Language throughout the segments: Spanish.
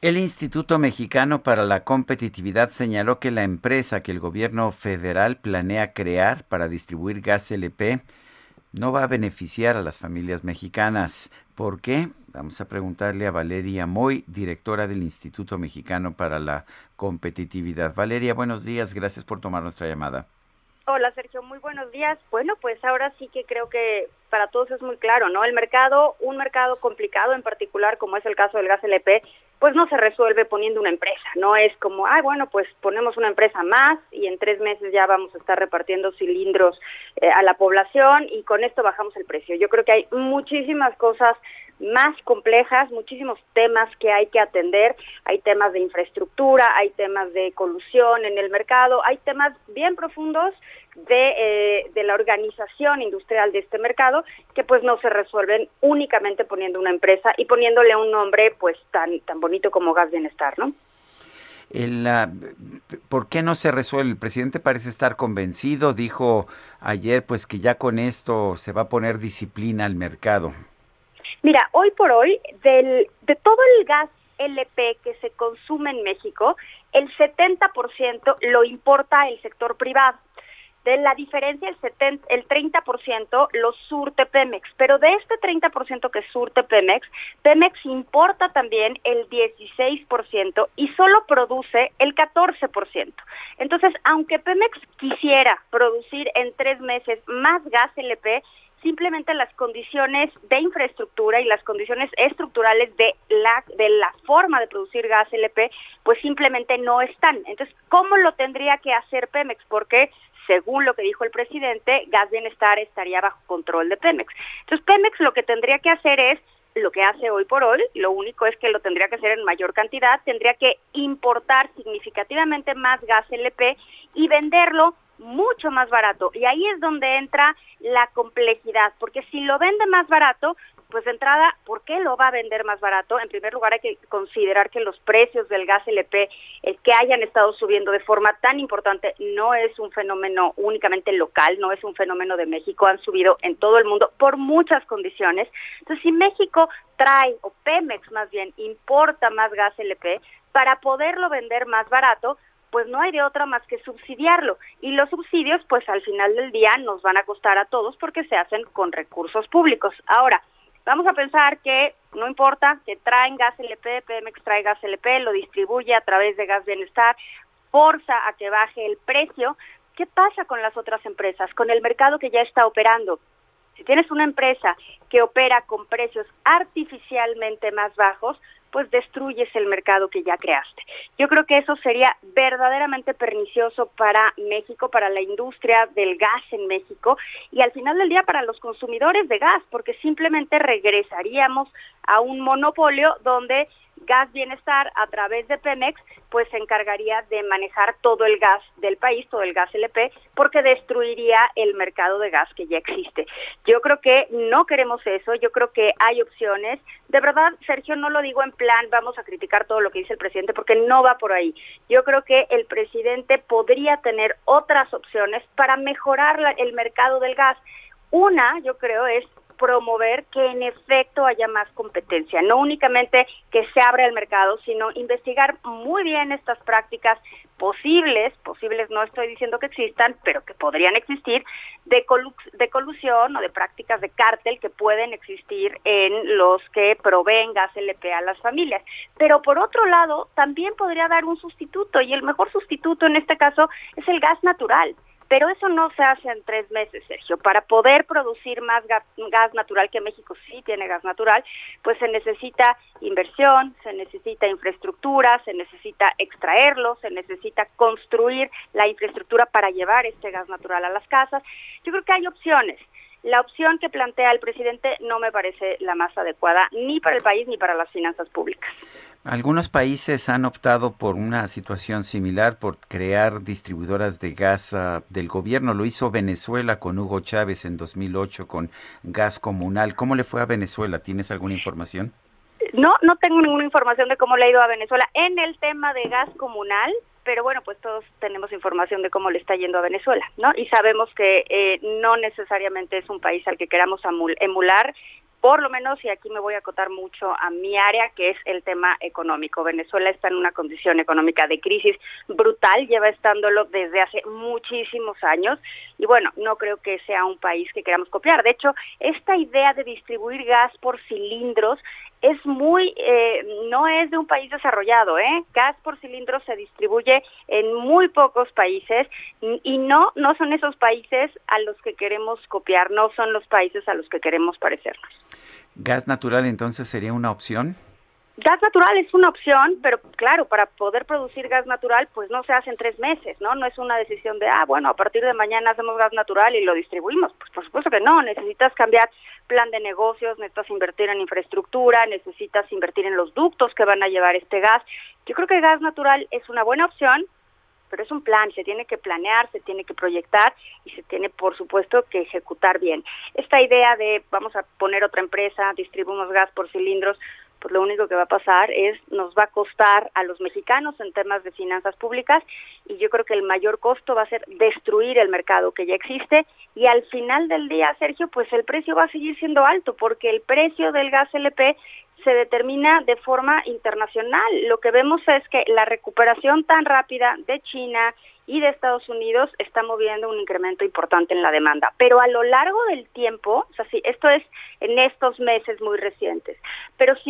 El Instituto Mexicano para la Competitividad señaló que la empresa que el gobierno federal planea crear para distribuir gas LP no va a beneficiar a las familias mexicanas. ¿Por qué? Vamos a preguntarle a Valeria Moy, directora del Instituto Mexicano para la Competitividad. Valeria, buenos días, gracias por tomar nuestra llamada. Hola Sergio, muy buenos días. Bueno, pues ahora sí que creo que para todos es muy claro, ¿no? El mercado, un mercado complicado en particular, como es el caso del gas LP, pues no se resuelve poniendo una empresa, no es como, ay, bueno, pues ponemos una empresa más y en tres meses ya vamos a estar repartiendo cilindros eh, a la población y con esto bajamos el precio. Yo creo que hay muchísimas cosas más complejas, muchísimos temas que hay que atender, hay temas de infraestructura, hay temas de colusión en el mercado, hay temas bien profundos de, eh, de la organización industrial de este mercado que pues no se resuelven únicamente poniendo una empresa y poniéndole un nombre pues tan, tan bonito como Gas Bienestar, ¿no? ¿Por qué no se resuelve? El presidente parece estar convencido, dijo ayer pues que ya con esto se va a poner disciplina al mercado. Mira, hoy por hoy, del, de todo el gas LP que se consume en México, el 70% lo importa el sector privado. De la diferencia, el, 70, el 30% lo surte Pemex. Pero de este 30% que surte Pemex, Pemex importa también el 16% y solo produce el 14%. Entonces, aunque Pemex quisiera producir en tres meses más gas LP, simplemente las condiciones de infraestructura y las condiciones estructurales de la de la forma de producir gas LP pues simplemente no están. Entonces, ¿cómo lo tendría que hacer Pemex? Porque según lo que dijo el presidente, Gas Bienestar estaría bajo control de Pemex. Entonces, Pemex lo que tendría que hacer es lo que hace hoy por hoy, lo único es que lo tendría que hacer en mayor cantidad, tendría que importar significativamente más gas LP y venderlo mucho más barato. Y ahí es donde entra la complejidad, porque si lo vende más barato, pues de entrada, ¿por qué lo va a vender más barato? En primer lugar, hay que considerar que los precios del gas LP el que hayan estado subiendo de forma tan importante no es un fenómeno únicamente local, no es un fenómeno de México, han subido en todo el mundo por muchas condiciones. Entonces, si México trae, o Pemex más bien, importa más gas LP, para poderlo vender más barato, pues no hay de otra más que subsidiarlo. Y los subsidios, pues al final del día nos van a costar a todos porque se hacen con recursos públicos. Ahora, vamos a pensar que no importa que traen gas LP, Pemex trae gas LP, lo distribuye a través de gas bienestar, forza a que baje el precio. ¿Qué pasa con las otras empresas, con el mercado que ya está operando? Si tienes una empresa que opera con precios artificialmente más bajos, pues destruyes el mercado que ya creaste. Yo creo que eso sería verdaderamente pernicioso para México, para la industria del gas en México y al final del día para los consumidores de gas, porque simplemente regresaríamos a un monopolio donde Gas Bienestar a través de Pemex pues se encargaría de manejar todo el gas del país, todo el gas LP, porque destruiría el mercado de gas que ya existe. Yo creo que no queremos eso, yo creo que hay opciones. De verdad, Sergio, no lo digo en plan vamos a criticar todo lo que dice el presidente, porque no va por ahí. Yo creo que el presidente podría tener otras opciones para mejorar el mercado del gas. Una, yo creo, es promover que en efecto haya más competencia, no únicamente que se abra el mercado, sino investigar muy bien estas prácticas posibles, posibles no estoy diciendo que existan, pero que podrían existir, de, de colusión o de prácticas de cártel que pueden existir en los que proveen gas LP a las familias. Pero por otro lado, también podría dar un sustituto y el mejor sustituto en este caso es el gas natural. Pero eso no se hace en tres meses, Sergio. Para poder producir más gas, natural, que México sí tiene gas natural, pues se necesita inversión, se necesita infraestructura, se necesita extraerlo, se necesita construir la infraestructura para llevar este gas natural a las casas. Yo creo que hay opciones. la opción que plantea el presidente no me parece la más adecuada ni para el país ni para las finanzas públicas. Algunos países han optado por una situación similar, por crear distribuidoras de gas ah, del gobierno. Lo hizo Venezuela con Hugo Chávez en 2008 con gas comunal. ¿Cómo le fue a Venezuela? ¿Tienes alguna información? No, no tengo ninguna información de cómo le ha ido a Venezuela en el tema de gas comunal pero bueno, pues todos tenemos información de cómo le está yendo a Venezuela, ¿no? Y sabemos que eh, no necesariamente es un país al que queramos emular, por lo menos, y aquí me voy a acotar mucho a mi área, que es el tema económico. Venezuela está en una condición económica de crisis brutal, lleva estándolo desde hace muchísimos años, y bueno, no creo que sea un país que queramos copiar. De hecho, esta idea de distribuir gas por cilindros es muy, eh, no es de un país desarrollado, ¿eh? Gas por cilindro se distribuye en muy pocos países y no, no son esos países a los que queremos copiar, no son los países a los que queremos parecernos. ¿Gas natural entonces sería una opción? Gas natural es una opción, pero claro, para poder producir gas natural, pues no se hace en tres meses, ¿no? No es una decisión de, ah, bueno, a partir de mañana hacemos gas natural y lo distribuimos. Pues por supuesto que no, necesitas cambiar plan de negocios, necesitas invertir en infraestructura, necesitas invertir en los ductos que van a llevar este gas. Yo creo que gas natural es una buena opción, pero es un plan, se tiene que planear, se tiene que proyectar y se tiene, por supuesto, que ejecutar bien. Esta idea de vamos a poner otra empresa, distribuimos gas por cilindros, pues lo único que va a pasar es nos va a costar a los mexicanos en temas de finanzas públicas y yo creo que el mayor costo va a ser destruir el mercado que ya existe y al final del día, Sergio, pues el precio va a seguir siendo alto porque el precio del gas LP se determina de forma internacional. Lo que vemos es que la recuperación tan rápida de China y de Estados Unidos está moviendo un incremento importante en la demanda. Pero a lo largo del tiempo, o sea, sí, esto es en estos meses muy recientes,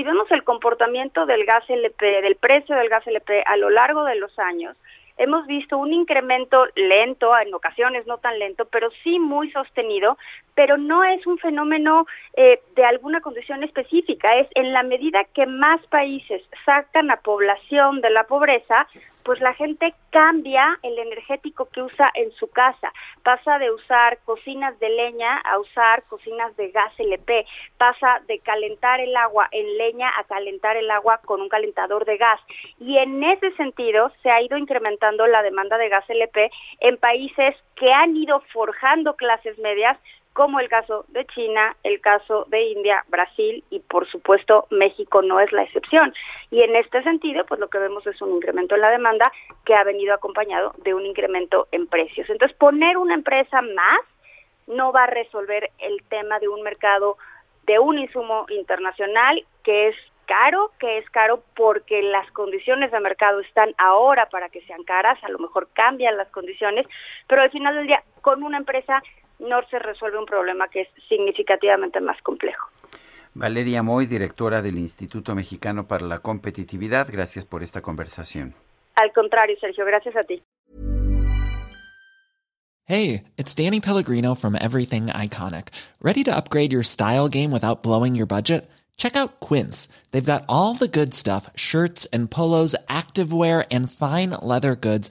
vemos el comportamiento del gas LP, del precio del gas LP a lo largo de los años, hemos visto un incremento lento, en ocasiones no tan lento, pero sí muy sostenido, pero no es un fenómeno eh, de alguna condición específica, es en la medida que más países sacan a población de la pobreza, pues la gente cambia el energético que usa en su casa, pasa de usar cocinas de leña a usar cocinas de gas LP, pasa de calentar el agua en leña a calentar el agua con un calentador de gas. Y en ese sentido se ha ido incrementando la demanda de gas LP en países que han ido forjando clases medias como el caso de China, el caso de India, Brasil y por supuesto México no es la excepción. Y en este sentido, pues lo que vemos es un incremento en la demanda que ha venido acompañado de un incremento en precios. Entonces, poner una empresa más no va a resolver el tema de un mercado de un insumo internacional que es caro, que es caro porque las condiciones de mercado están ahora para que sean caras, a lo mejor cambian las condiciones, pero al final del día con una empresa no se resuelve un problema que es significativamente más complejo. Valeria Moy, directora del Instituto Mexicano para la Competitividad, gracias por esta conversación. Al contrario, Sergio, gracias a ti. Hey, it's Danny Pellegrino from Everything Iconic. ¿Ready to upgrade your style game without blowing your budget? Check out Quince. They've got all the good stuff, shirts and polos, activewear and fine leather goods,